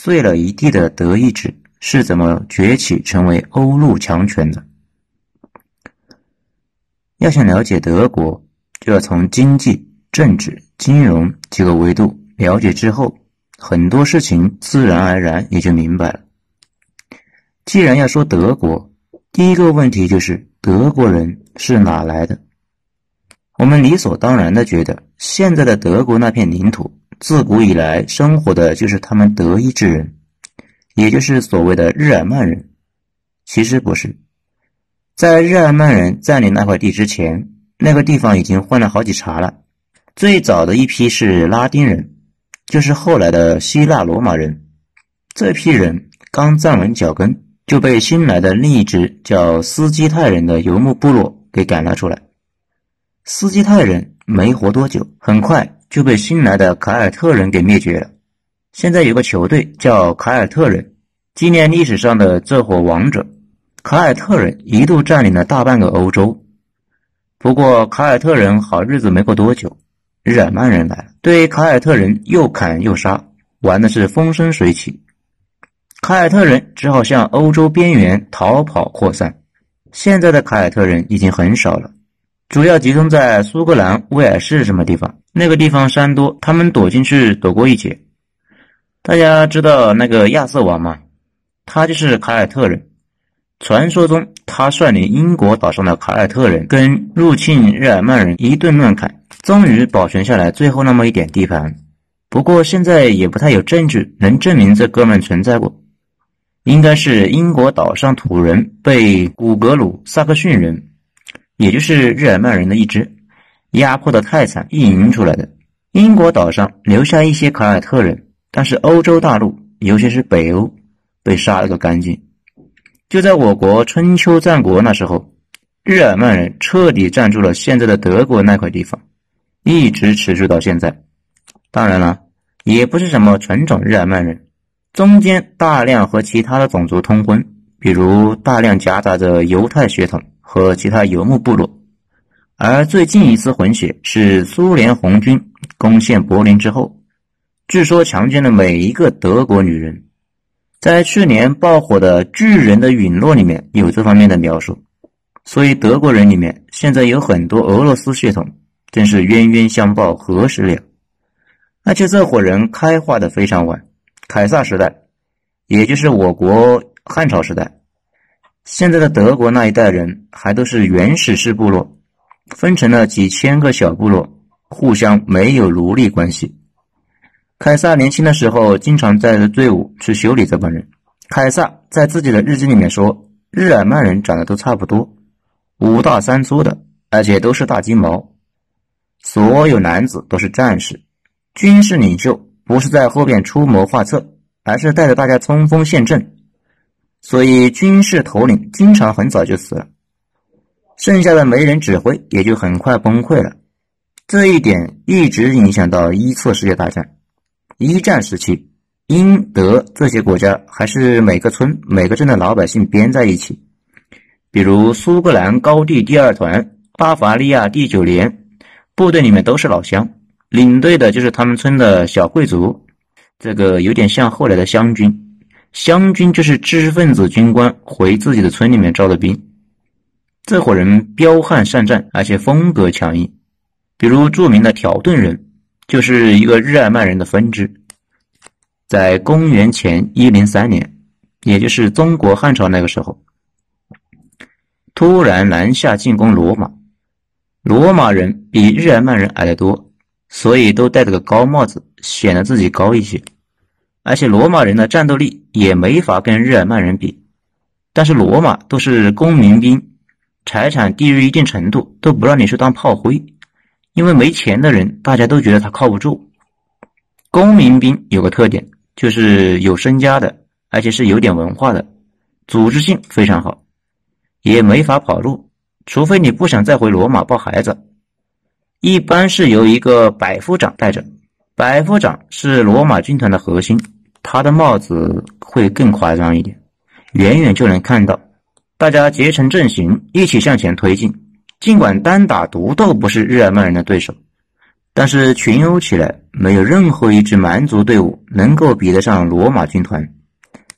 碎了一地的德意志是怎么崛起成为欧陆强权的。要想了解德国，就要从经济、政治、金融几个维度了解之后，很多事情自然而然也就明白了。既然要说德国，第一个问题就是德国人是哪来的？我们理所当然的觉得，现在的德国那片领土，自古以来生活的就是他们德意志人，也就是所谓的日耳曼人。其实不是，在日耳曼人占领那块地之前，那个地方已经换了好几茬了。最早的一批是拉丁人，就是后来的希腊罗马人。这批人刚站稳脚跟，就被新来的另一支叫斯基泰人的游牧部落给赶了出来。斯基泰人没活多久，很快就被新来的凯尔特人给灭绝了。现在有个球队叫凯尔特人，纪念历史上的这伙王者。凯尔特人一度占领了大半个欧洲。不过凯尔特人好日子没过多久，日耳曼人来了，对凯尔特人又砍又杀，玩的是风生水起。凯尔特人只好向欧洲边缘逃跑扩散。现在的凯尔特人已经很少了。主要集中在苏格兰威尔士什么地方？那个地方山多，他们躲进去躲过一劫。大家知道那个亚瑟王吗？他就是凯尔特人。传说中，他率领英国岛上的凯尔特人跟入侵日耳曼人一顿乱砍，终于保存下来最后那么一点地盘。不过现在也不太有证据能证明这哥们存在过。应该是英国岛上土人被古格鲁萨克逊人。也就是日耳曼人的一支，压迫的太惨，意淫出来的。英国岛上留下一些凯尔特人，但是欧洲大陆，尤其是北欧，被杀了个干净。就在我国春秋战国那时候，日耳曼人彻底占住了现在的德国那块地方，一直持续到现在。当然了，也不是什么纯种日耳曼人，中间大量和其他的种族通婚，比如大量夹杂着犹太血统。和其他游牧部落，而最近一次混血是苏联红军攻陷柏林之后，据说强奸了每一个德国女人。在去年爆火的《巨人的陨落》里面有这方面的描述，所以德国人里面现在有很多俄罗斯血统，真是冤冤相报何时了？而且这伙人开化的非常晚，凯撒时代，也就是我国汉朝时代。现在的德国那一代人还都是原始式部落，分成了几千个小部落，互相没有奴隶关系。凯撒年轻的时候经常带着队伍去修理这帮人。凯撒在自己的日记里面说，日耳曼人长得都差不多，五大三粗的，而且都是大金毛。所有男子都是战士，军事领袖不是在后边出谋划策，而是带着大家冲锋陷阵。所以，军事头领经常很早就死了，剩下的没人指挥，也就很快崩溃了。这一点一直影响到一次世界大战。一战时期，英德这些国家还是每个村、每个镇的老百姓编在一起，比如苏格兰高地第二团、巴伐利亚第九连，部队里面都是老乡，领队的就是他们村的小贵族，这个有点像后来的湘军。湘军就是知识分子军官回自己的村里面招的兵，这伙人彪悍善战，而且风格强硬。比如著名的条顿人，就是一个日耳曼人的分支。在公元前一零三年，也就是中国汉朝那个时候，突然南下进攻罗马。罗马人比日耳曼人矮得多，所以都戴着个高帽子，显得自己高一些。而且罗马人的战斗力也没法跟日耳曼人比，但是罗马都是公民兵，财产低于一定程度都不让你去当炮灰，因为没钱的人大家都觉得他靠不住。公民兵有个特点，就是有身家的，而且是有点文化的，组织性非常好，也没法跑路，除非你不想再回罗马抱孩子，一般是由一个百夫长带着，百夫长是罗马军团的核心。他的帽子会更夸张一点，远远就能看到，大家结成阵型，一起向前推进。尽管单打独斗不是日耳曼人的对手，但是群殴起来，没有任何一支蛮族队伍能够比得上罗马军团。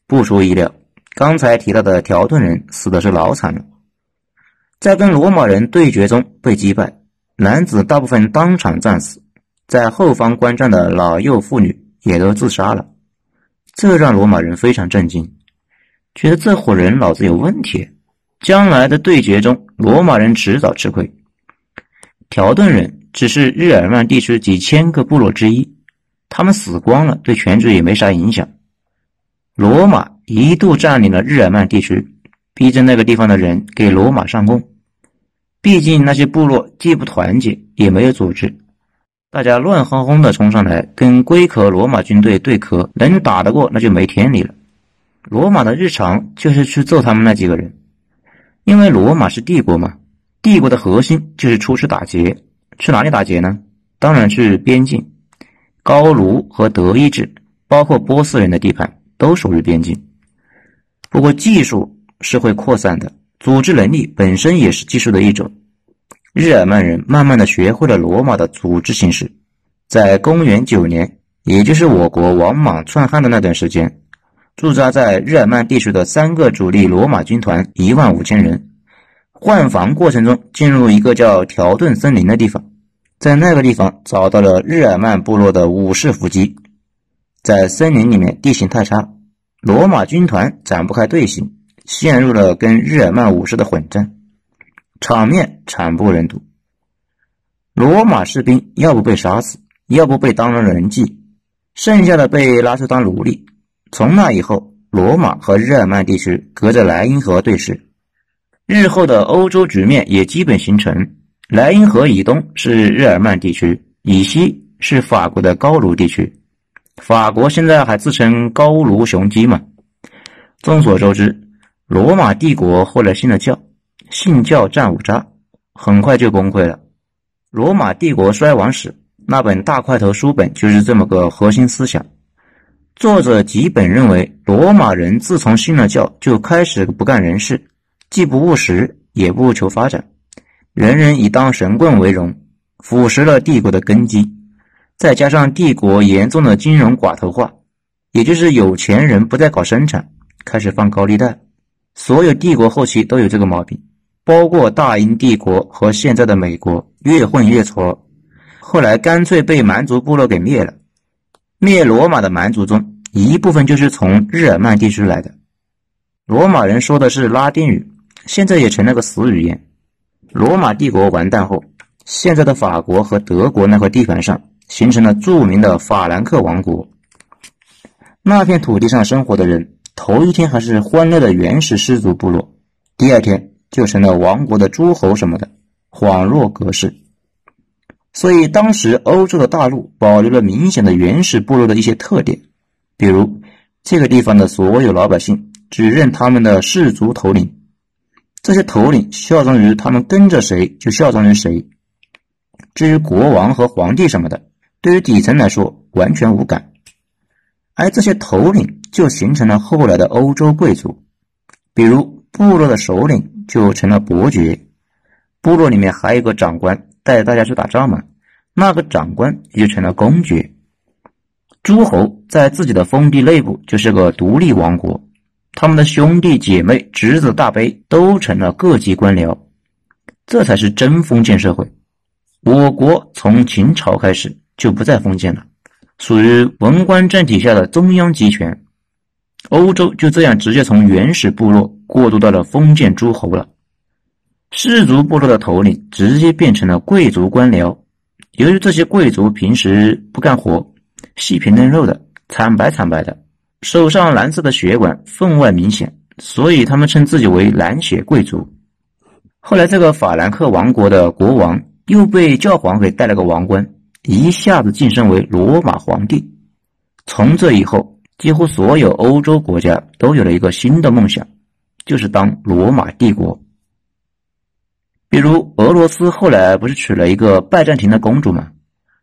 不出意料，刚才提到的条顿人死的是老惨了，在跟罗马人对决中被击败，男子大部分当场战死，在后方观战的老幼妇女也都自杀了。这让罗马人非常震惊，觉得这伙人脑子有问题，将来的对决中，罗马人迟早吃亏。条顿人。只是日耳曼地区几千个部落之一，他们死光了，对全局也没啥影响。罗马一度占领了日耳曼地区，逼着那个地方的人给罗马上供。毕竟那些部落既不团结，也没有组织，大家乱哄哄的冲上来跟龟壳罗马军队对壳，能打得过那就没天理了。罗马的日常就是去揍他们那几个人，因为罗马是帝国嘛，帝国的核心就是出去打劫。去哪里打劫呢？当然去边境，高卢和德意志，包括波斯人的地盘都属于边境。不过技术是会扩散的，组织能力本身也是技术的一种。日耳曼人慢慢的学会了罗马的组织形式，在公元九年，也就是我国王莽篡汉的那段时间，驻扎在日耳曼地区的三个主力罗马军团一万五千人，换防过程中进入一个叫条顿森林的地方。在那个地方找到了日耳曼部落的武士伏击，在森林里面地形太差，罗马军团展不开队形，陷入了跟日耳曼武士的混战，场面惨不忍睹。罗马士兵要不被杀死，要不被当成人质，剩下的被拉去当奴隶。从那以后，罗马和日耳曼地区隔着莱茵河对峙，日后的欧洲局面也基本形成。莱茵河以东是日耳曼地区，以西是法国的高卢地区。法国现在还自称高卢雄鸡嘛？众所周知，罗马帝国后来信了教，信教战五渣，很快就崩溃了。罗马帝国衰亡史那本大块头书本就是这么个核心思想。作者吉本认为，罗马人自从信了教，就开始不干人事，既不务实，也不求发展。人人以当神棍为荣，腐蚀了帝国的根基。再加上帝国严重的金融寡头化，也就是有钱人不再搞生产，开始放高利贷。所有帝国后期都有这个毛病，包括大英帝国和现在的美国，越混越挫。后来干脆被蛮族部落给灭了。灭罗马的蛮族中，一部分就是从日耳曼地区来的。罗马人说的是拉丁语，现在也成了个死语言。罗马帝国完蛋后，现在的法国和德国那块地盘上形成了著名的法兰克王国。那片土地上生活的人，头一天还是欢乐的原始氏族部落，第二天就成了王国的诸侯什么的，恍若隔世。所以当时欧洲的大陆保留了明显的原始部落的一些特点，比如这个地方的所有老百姓只认他们的氏族头领。这些头领效忠于他们，跟着谁就效忠于谁。至于国王和皇帝什么的，对于底层来说完全无感。而这些头领就形成了后来的欧洲贵族，比如部落的首领就成了伯爵，部落里面还有一个长官带大家去打仗嘛，那个长官也就成了公爵。诸侯在自己的封地内部就是个独立王国。他们的兄弟姐妹、侄子、大伯都成了各级官僚，这才是真封建社会。我国从秦朝开始就不再封建了，属于文官政体下的中央集权。欧洲就这样直接从原始部落过渡到了封建诸侯了。氏族部落的头领直接变成了贵族官僚。由于这些贵族平时不干活，细皮嫩肉的，惨白惨白的。手上蓝色的血管分外明显，所以他们称自己为蓝血贵族。后来，这个法兰克王国的国王又被教皇给戴了个王冠，一下子晋升为罗马皇帝。从这以后，几乎所有欧洲国家都有了一个新的梦想，就是当罗马帝国。比如俄罗斯后来不是娶了一个拜占庭的公主吗？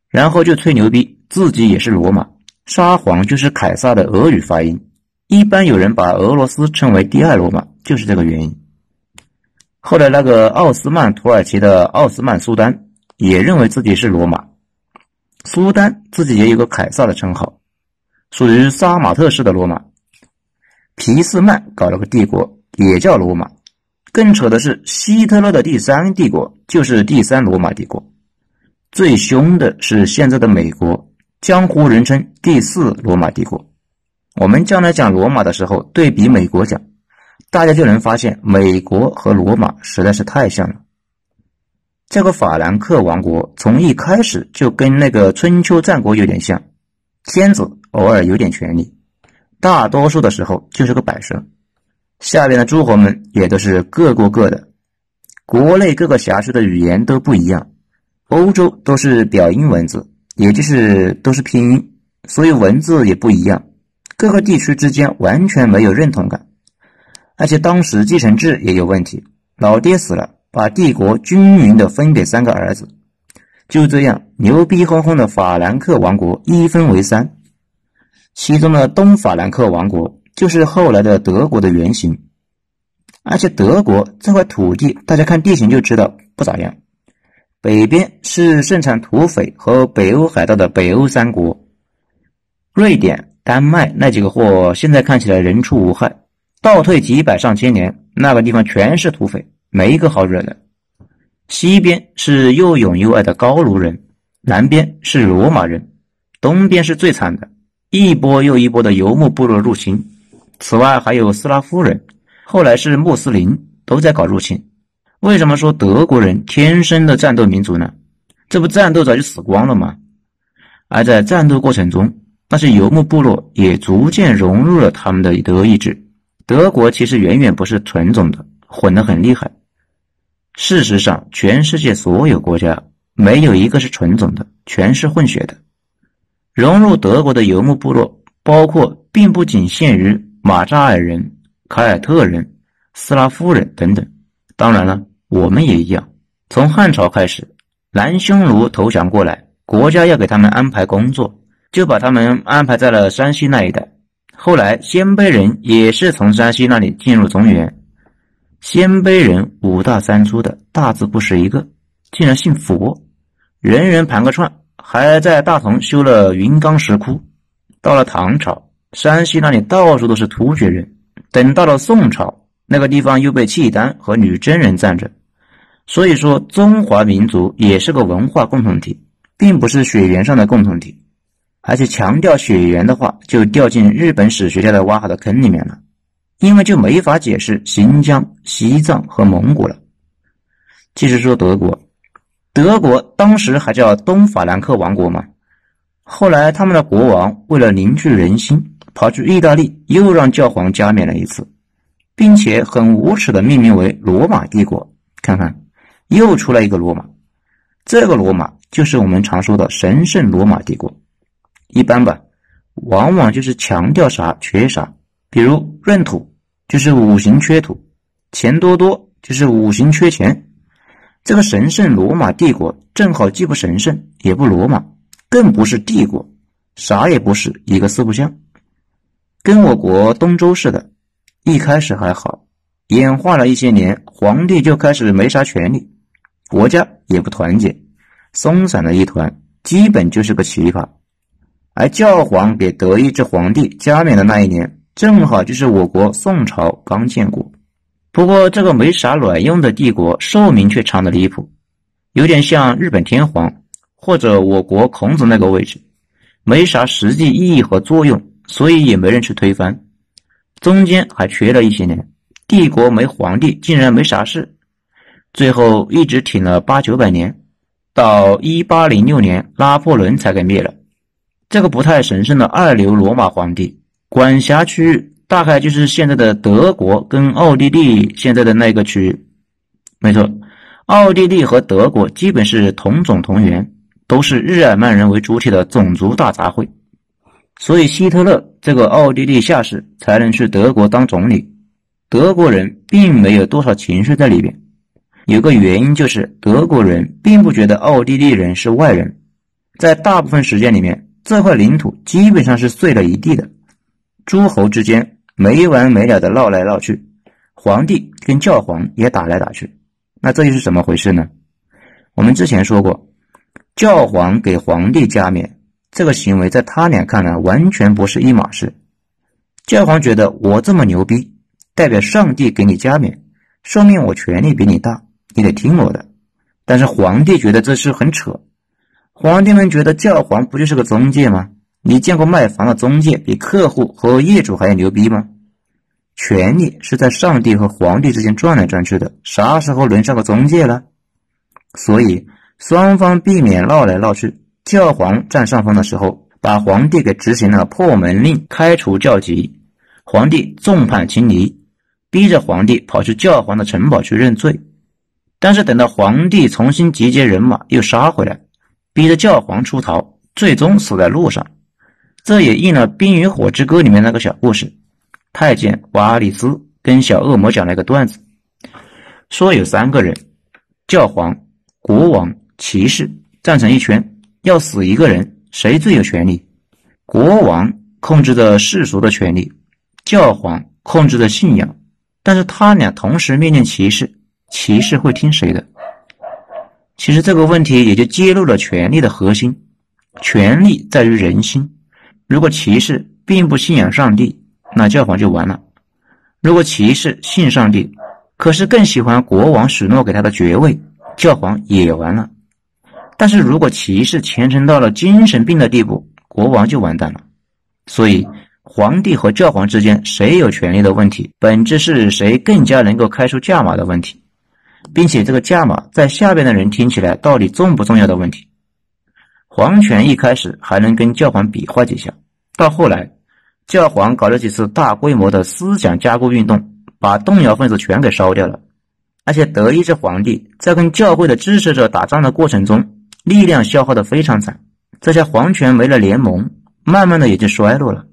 然后就吹牛逼，自己也是罗马。沙皇就是凯撒的俄语发音，一般有人把俄罗斯称为第二罗马，就是这个原因。后来那个奥斯曼土耳其的奥斯曼苏丹也认为自己是罗马，苏丹自己也有个凯撒的称号，属于杀马特式的罗马。皮斯曼搞了个帝国，也叫罗马。更扯的是，希特勒的第三帝国就是第三罗马帝国。最凶的是现在的美国，江湖人称第四罗马帝国。我们将来讲罗马的时候，对比美国讲，大家就能发现美国和罗马实在是太像了。这个法兰克王国从一开始就跟那个春秋战国有点像，天子偶尔有点权利，大多数的时候就是个摆设。下边的诸侯们也都是各过各的，国内各个辖区的语言都不一样。欧洲都是表音文字，也就是都是拼音，所以文字也不一样。各个地区之间完全没有认同感，而且当时继承制也有问题。老爹死了，把帝国均匀的分给三个儿子，就这样牛逼哄哄的法兰克王国一分为三，其中的东法兰克王国就是后来的德国的原型。而且德国这块土地，大家看地形就知道不咋样。北边是盛产土匪和北欧海盗的北欧三国，瑞典、丹麦那几个货现在看起来人畜无害。倒退几百上千年，那个地方全是土匪，没一个好惹的。西边是又勇又爱的高卢人，南边是罗马人，东边是最惨的，一波又一波的游牧部落入侵。此外还有斯拉夫人，后来是穆斯林，都在搞入侵。为什么说德国人天生的战斗民族呢？这不战斗早就死光了吗？而在战斗过程中，那些游牧部落也逐渐融入了他们的德意志。德国其实远远不是纯种的，混得很厉害。事实上，全世界所有国家没有一个是纯种的，全是混血的。融入德国的游牧部落，包括并不仅限于马扎尔人、凯尔特人、斯拉夫人等等。当然了，我们也一样。从汉朝开始，南匈奴投降过来，国家要给他们安排工作，就把他们安排在了山西那一带。后来，鲜卑人也是从山西那里进入中原。鲜卑人五大三粗的，大字不识一个，竟然信佛，人人盘个串，还在大同修了云冈石窟。到了唐朝，山西那里到处都是突厥人。等到了宋朝。那个地方又被契丹和女真人占着，所以说中华民族也是个文化共同体，并不是血缘上的共同体。而且强调血缘的话，就掉进日本史学家的挖好的坑里面了，因为就没法解释新疆、西藏和蒙古了。继续说德国，德国当时还叫东法兰克王国嘛，后来他们的国王为了凝聚人心，跑去意大利，又让教皇加冕了一次。并且很无耻的命名为罗马帝国，看看，又出来一个罗马，这个罗马就是我们常说的神圣罗马帝国。一般吧，往往就是强调啥缺啥，比如闰土就是五行缺土，钱多多就是五行缺钱。这个神圣罗马帝国正好既不神圣也不罗马，更不是帝国，啥也不是，一个四不像，跟我国东周似的。一开始还好，演化了一些年，皇帝就开始没啥权利，国家也不团结，松散的一团，基本就是个奇葩。而教皇给德意志皇帝加冕的那一年，正好就是我国宋朝刚建国。不过这个没啥卵用的帝国，寿命却长的离谱，有点像日本天皇或者我国孔子那个位置，没啥实际意义和作用，所以也没人去推翻。中间还缺了一些年，帝国没皇帝，竟然没啥事，最后一直挺了八九百年，到一八零六年拿破仑才给灭了。这个不太神圣的二流罗马皇帝，管辖区域大概就是现在的德国跟奥地利现在的那个区域。没错，奥地利和德国基本是同种同源，都是日耳曼人为主体的种族大杂烩。所以，希特勒这个奥地利下士才能去德国当总理。德国人并没有多少情绪在里边。有个原因就是，德国人并不觉得奥地利人是外人。在大部分时间里面，这块领土基本上是碎了一地的，诸侯之间没完没了的闹来闹去，皇帝跟教皇也打来打去。那这又是怎么回事呢？我们之前说过，教皇给皇帝加冕，这个行为在他俩看来完全不是一码事。教皇觉得我这么牛逼，代表上帝给你加冕，说明我权力比你大，你得听我的。但是皇帝觉得这事很扯。皇帝们觉得教皇不就是个中介吗？你见过卖房的中介比客户和业主还要牛逼吗？权力是在上帝和皇帝之间转来转去的，啥时候轮上个中介了？所以双方避免闹来闹去。教皇占上风的时候，把皇帝给执行了破门令，开除教籍，皇帝众叛亲离，逼着皇帝跑去教皇的城堡去认罪。但是等到皇帝重新集结人马，又杀回来，逼着教皇出逃，最终死在路上。这也应了《冰与火之歌》里面那个小故事。太监瓦里斯跟小恶魔讲了一个段子，说有三个人：教皇、国王、骑士站成一圈，要死一个人，谁最有权利？国王控制着世俗的权利，教皇控制着信仰，但是他俩同时面见骑士，骑士会听谁的？其实这个问题也就揭露了权力的核心：权力在于人心。如果骑士并不信仰上帝，那教皇就完了。如果骑士信上帝，可是更喜欢国王许诺给他的爵位，教皇也完了。但是如果骑士虔诚到了精神病的地步，国王就完蛋了。所以，皇帝和教皇之间谁有权利的问题，本质是谁更加能够开出价码的问题，并且这个价码在下边的人听起来到底重不重要的问题。皇权一开始还能跟教皇比划几下，到后来。教皇搞了几次大规模的思想加固运动，把动摇分子全给烧掉了。而且德意志皇帝在跟教会的支持者打仗的过程中，力量消耗的非常惨。这下皇权没了联盟，慢慢的也就衰落了。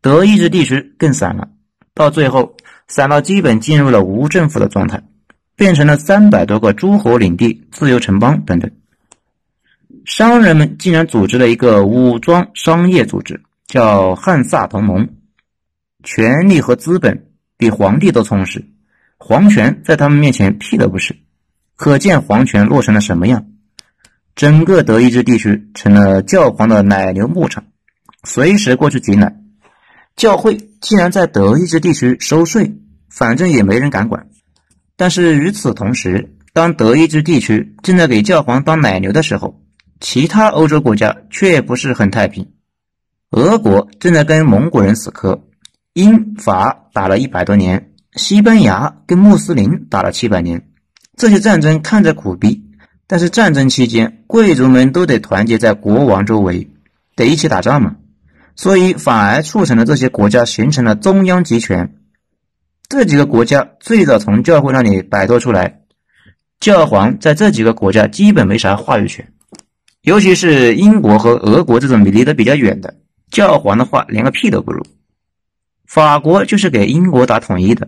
德意志地区更散了，到最后散到基本进入了无政府的状态，变成了三百多个诸侯领地、自由城邦等等。商人们竟然组织了一个武装商业组织。叫汉萨同盟，权力和资本比皇帝都充实，皇权在他们面前屁都不是。可见皇权落成了什么样？整个德意志地区成了教皇的奶牛牧场，随时过去挤奶。教会竟然在德意志地区收税，反正也没人敢管。但是与此同时，当德意志地区正在给教皇当奶牛的时候，其他欧洲国家却不是很太平。俄国正在跟蒙古人死磕，英法打了一百多年，西班牙跟穆斯林打了七百年。这些战争看着苦逼，但是战争期间贵族们都得团结在国王周围，得一起打仗嘛，所以反而促成了这些国家形成了中央集权。这几个国家最早从教会那里摆脱出来，教皇在这几个国家基本没啥话语权，尤其是英国和俄国这种离得比较远的。教皇的话连个屁都不如。法国就是给英国打统一的，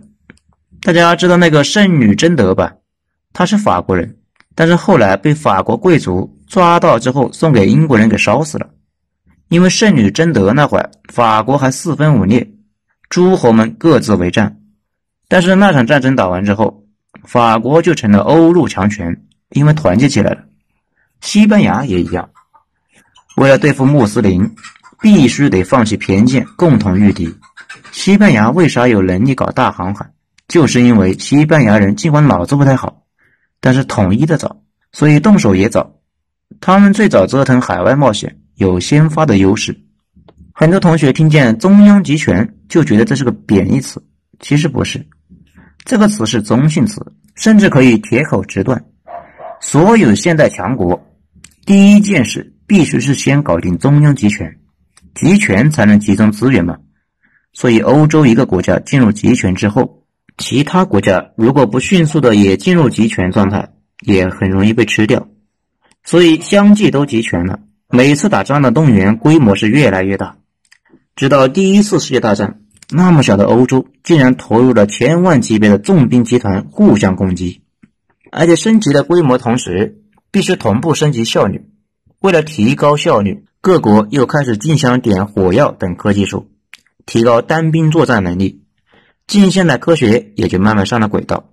大家知道那个圣女贞德吧？她是法国人，但是后来被法国贵族抓到之后送给英国人给烧死了。因为圣女贞德那会儿法国还四分五裂，诸侯们各自为战。但是那场战争打完之后，法国就成了欧陆强权，因为团结起来了。西班牙也一样，为了对付穆斯林。必须得放弃偏见，共同御敌。西班牙为啥有能力搞大航海？就是因为西班牙人尽管脑子不太好，但是统一的早，所以动手也早。他们最早折腾海外冒险，有先发的优势。很多同学听见中央集权就觉得这是个贬义词，其实不是，这个词是中性词，甚至可以铁口直断。所有现代强国，第一件事必须是先搞定中央集权。集权才能集中资源嘛，所以欧洲一个国家进入集权之后，其他国家如果不迅速的也进入集权状态，也很容易被吃掉。所以相继都集权了，每次打仗的动员规模是越来越大，直到第一次世界大战，那么小的欧洲竟然投入了千万级别的重兵集团互相攻击，而且升级的规模同时必须同步升级效率，为了提高效率。各国又开始竞相点火药等科技术，提高单兵作战能力，近现代科学也就慢慢上了轨道。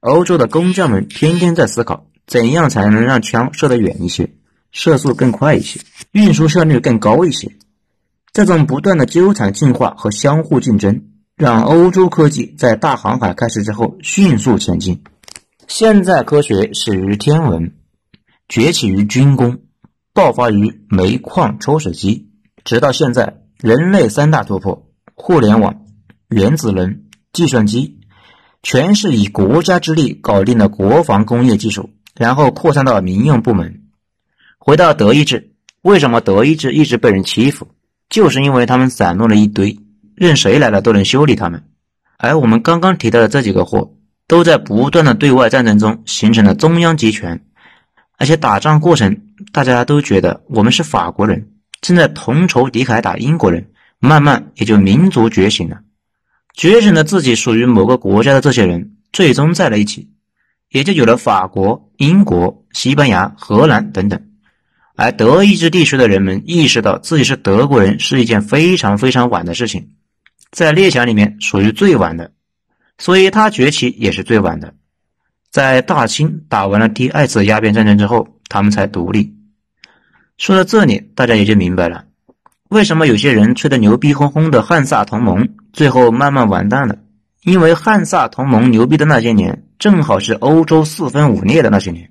欧洲的工匠们天天在思考，怎样才能让枪射得远一些，射速更快一些，运输效率更高一些。这种不断的纠缠进化和相互竞争，让欧洲科技在大航海开始之后迅速前进。现在科学始于天文，崛起于军工，爆发于煤矿抽水机，直到现在，人类三大突破：互联网、原子能、计算机，全是以国家之力搞定了国防工业技术，然后扩散到民用部门。回到德意志，为什么德意志一直被人欺负？就是因为他们散落了一堆，任谁来了都能修理他们。而我们刚刚提到的这几个货，都在不断的对外战争中形成了中央集权，而且打仗过程，大家都觉得我们是法国人，正在同仇敌忾打英国人，慢慢也就民族觉醒了，觉醒了自己属于某个国家的这些人，最终在了一起，也就有了法国、英国、西班牙、荷兰等等。而德意志地区的人们意识到自己是德国人是一件非常非常晚的事情，在列强里面属于最晚的，所以他崛起也是最晚的。在大清打完了第二次鸦片战争之后，他们才独立。说到这里，大家也就明白了，为什么有些人吹得牛逼哄哄的汉萨同盟最后慢慢完蛋了，因为汉萨同盟牛逼的那些年，正好是欧洲四分五裂的那些年，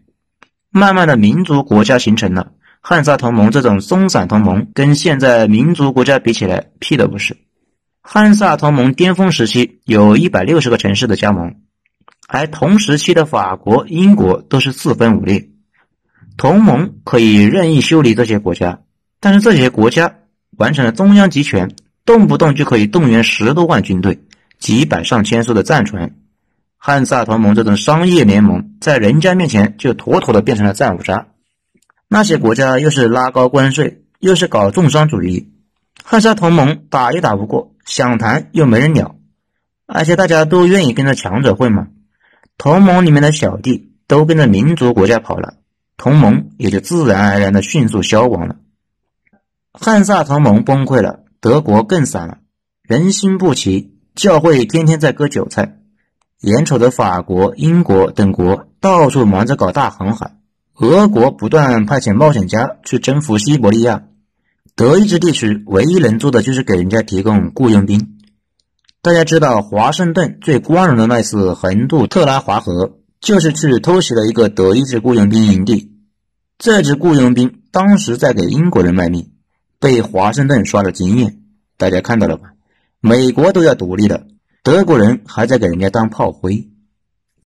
慢慢的民族国家形成了。汉萨同盟这种松散同盟，跟现在民族国家比起来，屁都不是。汉萨同盟巅峰时期有一百六十个城市的加盟，而同时期的法国、英国都是四分五裂。同盟可以任意修理这些国家，但是这些国家完成了中央集权，动不动就可以动员十多万军队、几百上千艘的战船。汉萨同盟这种商业联盟，在人家面前就妥妥的变成了战五渣。那些国家又是拉高关税，又是搞重商主义，汉萨同盟打也打不过，想谈又没人鸟，而且大家都愿意跟着强者混嘛。同盟里面的小弟都跟着民族国家跑了，同盟也就自然而然的迅速消亡了。汉萨同盟崩溃了，德国更散了，人心不齐，教会天天在割韭菜，眼瞅着法国、英国等国到处忙着搞大航海。俄国不断派遣冒险家去征服西伯利亚，德意志地区唯一能做的就是给人家提供雇佣兵。大家知道，华盛顿最光荣的那次横渡特拉华河，就是去偷袭了一个德意志雇佣兵营地。这支雇佣兵当时在给英国人卖命，被华盛顿刷了经验。大家看到了吧？美国都要独立了，德国人还在给人家当炮灰。